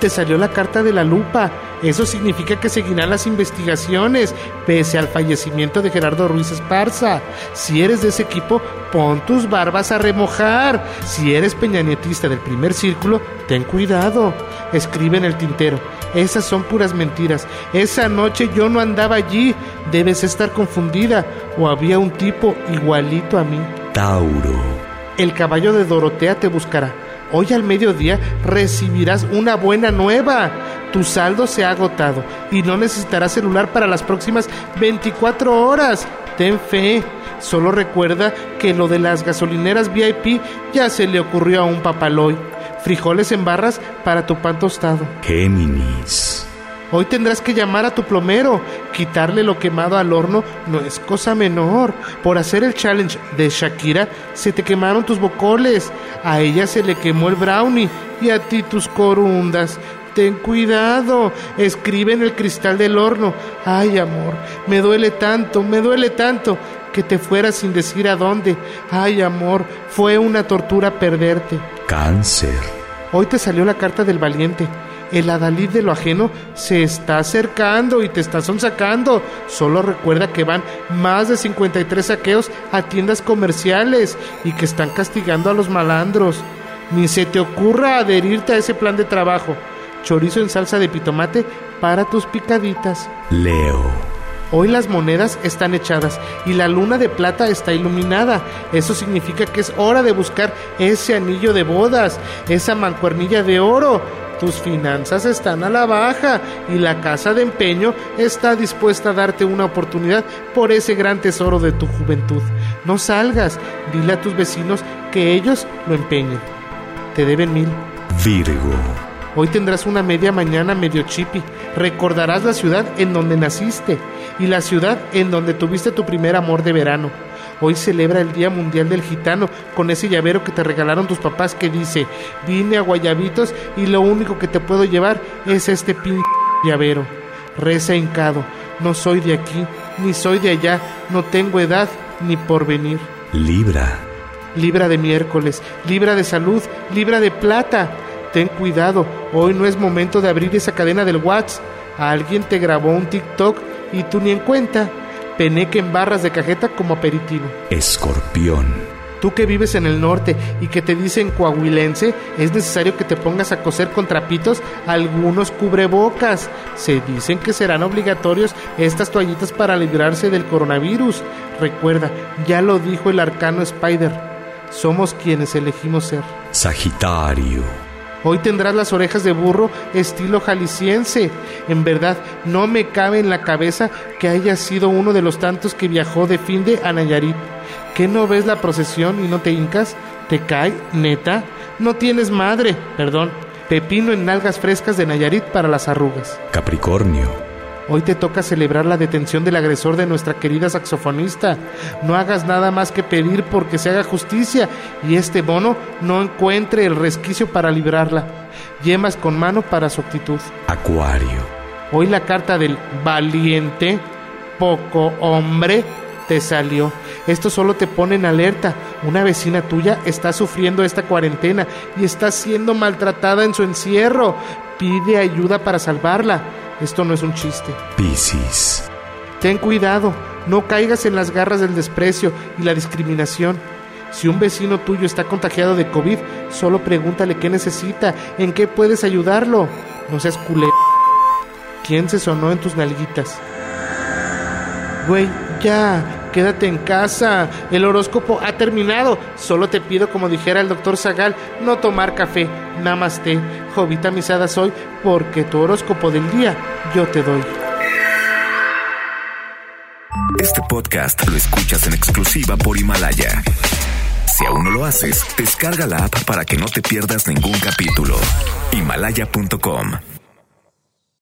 Te salió la carta de la lupa. Eso significa que seguirán las investigaciones, pese al fallecimiento de Gerardo Ruiz Esparza. Si eres de ese equipo, pon tus barbas a remojar. Si eres peñanietista del primer círculo, ten cuidado. Escribe en el tintero. Esas son puras mentiras. Esa noche yo no andaba allí. Debes estar confundida. O había un tipo igualito a mí. Tauro. El caballo de Dorotea te buscará. Hoy al mediodía recibirás una buena nueva. Tu saldo se ha agotado y no necesitarás celular para las próximas 24 horas. Ten fe. Solo recuerda que lo de las gasolineras VIP ya se le ocurrió a un papaloy. Frijoles en barras para tu pan tostado. Géminis. Hoy tendrás que llamar a tu plomero. Quitarle lo quemado al horno no es cosa menor. Por hacer el challenge de Shakira, se te quemaron tus bocoles. A ella se le quemó el brownie y a ti tus corundas. Ten cuidado, escribe en el cristal del horno. Ay, amor, me duele tanto, me duele tanto que te fueras sin decir a dónde. Ay, amor, fue una tortura perderte. Cáncer. Hoy te salió la carta del valiente. El adalid de lo ajeno se está acercando y te está sonsacando. Solo recuerda que van más de 53 saqueos a tiendas comerciales y que están castigando a los malandros. Ni se te ocurra adherirte a ese plan de trabajo. Chorizo en salsa de pitomate para tus picaditas. Leo. Hoy las monedas están echadas y la luna de plata está iluminada. Eso significa que es hora de buscar ese anillo de bodas, esa mancuernilla de oro. Tus finanzas están a la baja y la casa de empeño está dispuesta a darte una oportunidad por ese gran tesoro de tu juventud. No salgas, dile a tus vecinos que ellos lo empeñen. Te deben mil. Virgo. Hoy tendrás una media mañana medio chipi. Recordarás la ciudad en donde naciste y la ciudad en donde tuviste tu primer amor de verano. Hoy celebra el Día Mundial del Gitano con ese llavero que te regalaron tus papás que dice, vine a Guayabitos y lo único que te puedo llevar es este pin llavero. Reza hincado, no soy de aquí, ni soy de allá, no tengo edad ni porvenir. Libra. Libra de miércoles, libra de salud, libra de plata. Ten cuidado, hoy no es momento de abrir esa cadena del WhatsApp. Alguien te grabó un TikTok y tú ni en cuenta. Peneque en barras de cajeta como aperitivo. Escorpión. Tú que vives en el norte y que te dicen coahuilense, es necesario que te pongas a coser con trapitos algunos cubrebocas. Se dicen que serán obligatorios estas toallitas para librarse del coronavirus. Recuerda, ya lo dijo el arcano Spider. Somos quienes elegimos ser. Sagitario. Hoy tendrás las orejas de burro estilo jalisciense. En verdad, no me cabe en la cabeza que hayas sido uno de los tantos que viajó de fin de a Nayarit. ¿Qué no ves la procesión y no te hincas? ¿Te cae? ¿Neta? No tienes madre, perdón. Pepino en nalgas frescas de Nayarit para las arrugas. Capricornio. Hoy te toca celebrar la detención del agresor de nuestra querida saxofonista. No hagas nada más que pedir porque se haga justicia y este bono no encuentre el resquicio para librarla. Yemas con mano para su actitud. Acuario. Hoy la carta del valiente, poco hombre, te salió. Esto solo te pone en alerta. Una vecina tuya está sufriendo esta cuarentena y está siendo maltratada en su encierro. Pide ayuda para salvarla. Esto no es un chiste. Piscis. Ten cuidado, no caigas en las garras del desprecio y la discriminación. Si un vecino tuyo está contagiado de COVID, solo pregúntale qué necesita, en qué puedes ayudarlo. No seas culé. ¿Quién se sonó en tus nalguitas? Güey, ya, quédate en casa. El horóscopo ha terminado. Solo te pido, como dijera el doctor Zagal, no tomar café. Namaste. Jovita misada soy, porque tu horóscopo del día yo te doy. Este podcast lo escuchas en exclusiva por Himalaya. Si aún no lo haces, descarga la app para que no te pierdas ningún capítulo. Himalaya.com